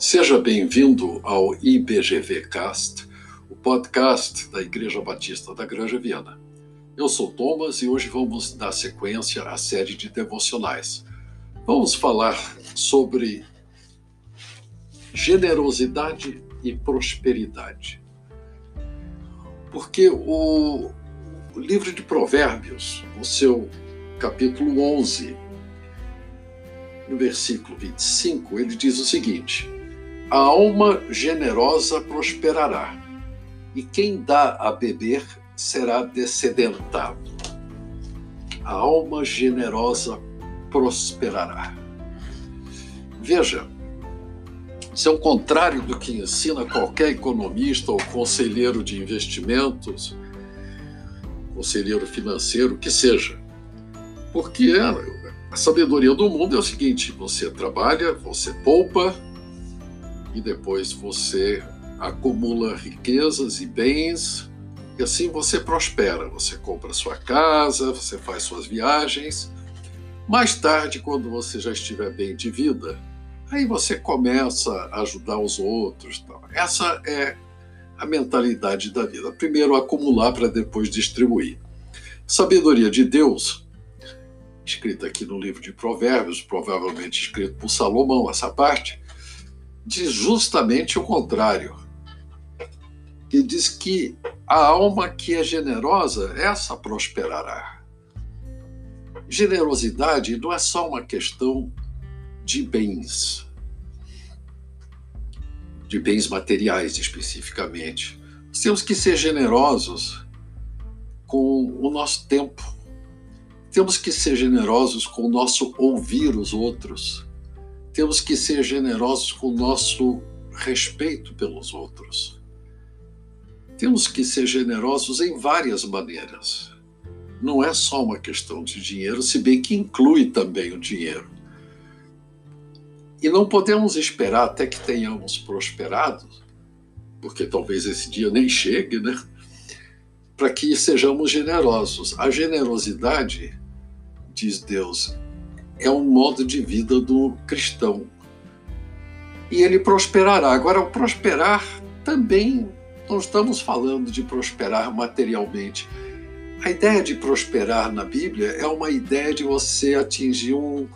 Seja bem-vindo ao IBGV Cast, o podcast da Igreja Batista da Granja Viana. Eu sou Thomas e hoje vamos dar sequência à série de devocionais. Vamos falar sobre generosidade e prosperidade. Porque o livro de Provérbios, no seu capítulo 11, no versículo 25, ele diz o seguinte: A alma generosa prosperará, e quem dá a beber será descedentado. A alma generosa prosperará. Veja, isso é o contrário do que ensina qualquer economista ou conselheiro de investimentos, conselheiro financeiro, que seja. Porque a sabedoria do mundo é o seguinte: você trabalha, você poupa e depois você acumula riquezas e bens e assim você prospera. Você compra sua casa, você faz suas viagens. Mais tarde, quando você já estiver bem de vida, aí você começa a ajudar os outros. Essa é a mentalidade da vida. Primeiro acumular para depois distribuir. Sabedoria de Deus escrita aqui no livro de Provérbios, provavelmente escrito por Salomão, essa parte, diz justamente o contrário. Que diz que a alma que é generosa, essa prosperará. Generosidade não é só uma questão de bens, de bens materiais especificamente. Temos que ser generosos com o nosso tempo, temos que ser generosos com o nosso ouvir os outros. Temos que ser generosos com o nosso respeito pelos outros. Temos que ser generosos em várias maneiras. Não é só uma questão de dinheiro, se bem que inclui também o dinheiro. E não podemos esperar até que tenhamos prosperado, porque talvez esse dia nem chegue, né? Para que sejamos generosos. A generosidade diz Deus, é um modo de vida do cristão. E ele prosperará. Agora, o prosperar também não estamos falando de prosperar materialmente. A ideia de prosperar na Bíblia é uma ideia de você atingir um,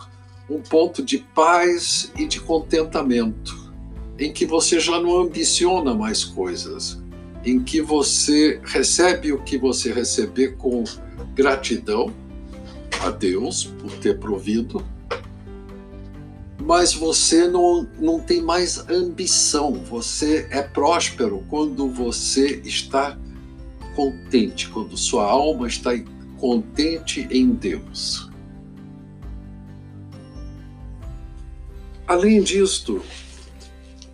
um ponto de paz e de contentamento, em que você já não ambiciona mais coisas, em que você recebe o que você receber com gratidão a Deus por ter provido, mas você não, não tem mais ambição, você é próspero quando você está contente, quando sua alma está contente em Deus. Além disto,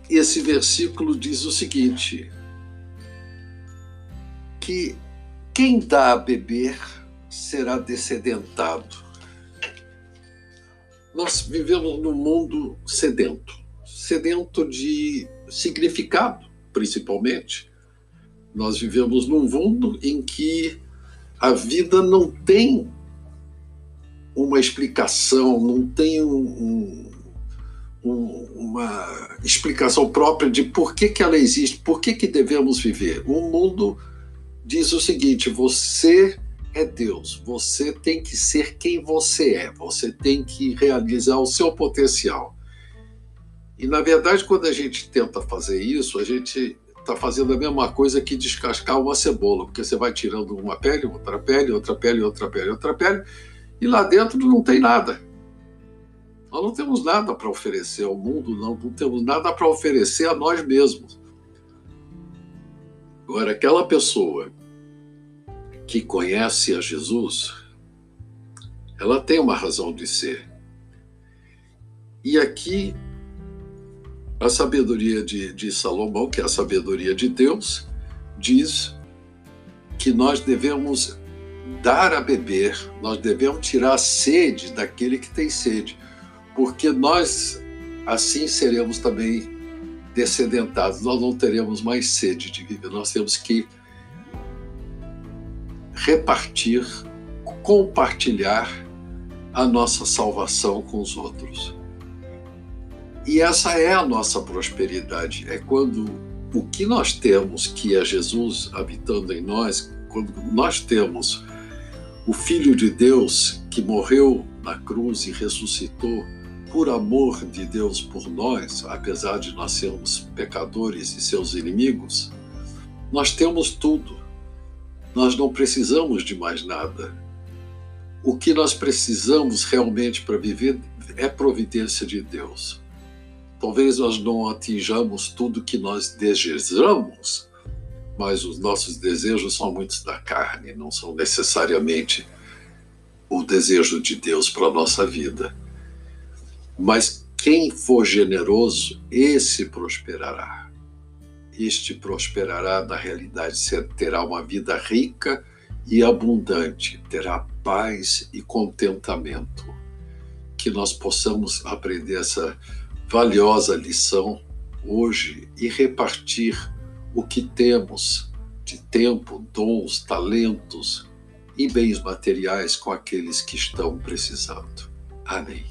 esse versículo diz o seguinte: que quem dá a beber será descedentado. Nós vivemos num mundo sedento sedento de significado, principalmente. Nós vivemos num mundo em que a vida não tem uma explicação, não tem um, um, uma explicação própria de por que, que ela existe, por que, que devemos viver. O mundo diz o seguinte: você é Deus. Você tem que ser quem você é. Você tem que realizar o seu potencial. E na verdade, quando a gente tenta fazer isso, a gente está fazendo a mesma coisa que descascar uma cebola, porque você vai tirando uma pele, outra pele, outra pele, outra pele, outra pele, e lá dentro não tem nada. Nós não temos nada para oferecer ao mundo, não, não temos nada para oferecer a nós mesmos. Agora, aquela pessoa que conhece a Jesus, ela tem uma razão de ser. E aqui, a sabedoria de, de Salomão, que é a sabedoria de Deus, diz que nós devemos dar a beber, nós devemos tirar a sede daquele que tem sede, porque nós assim seremos também descedentados, nós não teremos mais sede de viver, nós temos que repartir, compartilhar a nossa salvação com os outros. E essa é a nossa prosperidade. É quando o que nós temos, que é Jesus habitando em nós, quando nós temos o Filho de Deus que morreu na cruz e ressuscitou por amor de Deus por nós, apesar de nós sermos pecadores e seus inimigos, nós temos tudo. Nós não precisamos de mais nada. O que nós precisamos realmente para viver é providência de Deus. Talvez nós não atinjamos tudo que nós desejamos, mas os nossos desejos são muitos da carne, não são necessariamente o desejo de Deus para a nossa vida. Mas quem for generoso, esse prosperará. Este prosperará na realidade, terá uma vida rica e abundante, terá paz e contentamento. Que nós possamos aprender essa valiosa lição hoje e repartir o que temos de tempo, dons, talentos e bens materiais com aqueles que estão precisando. Amém.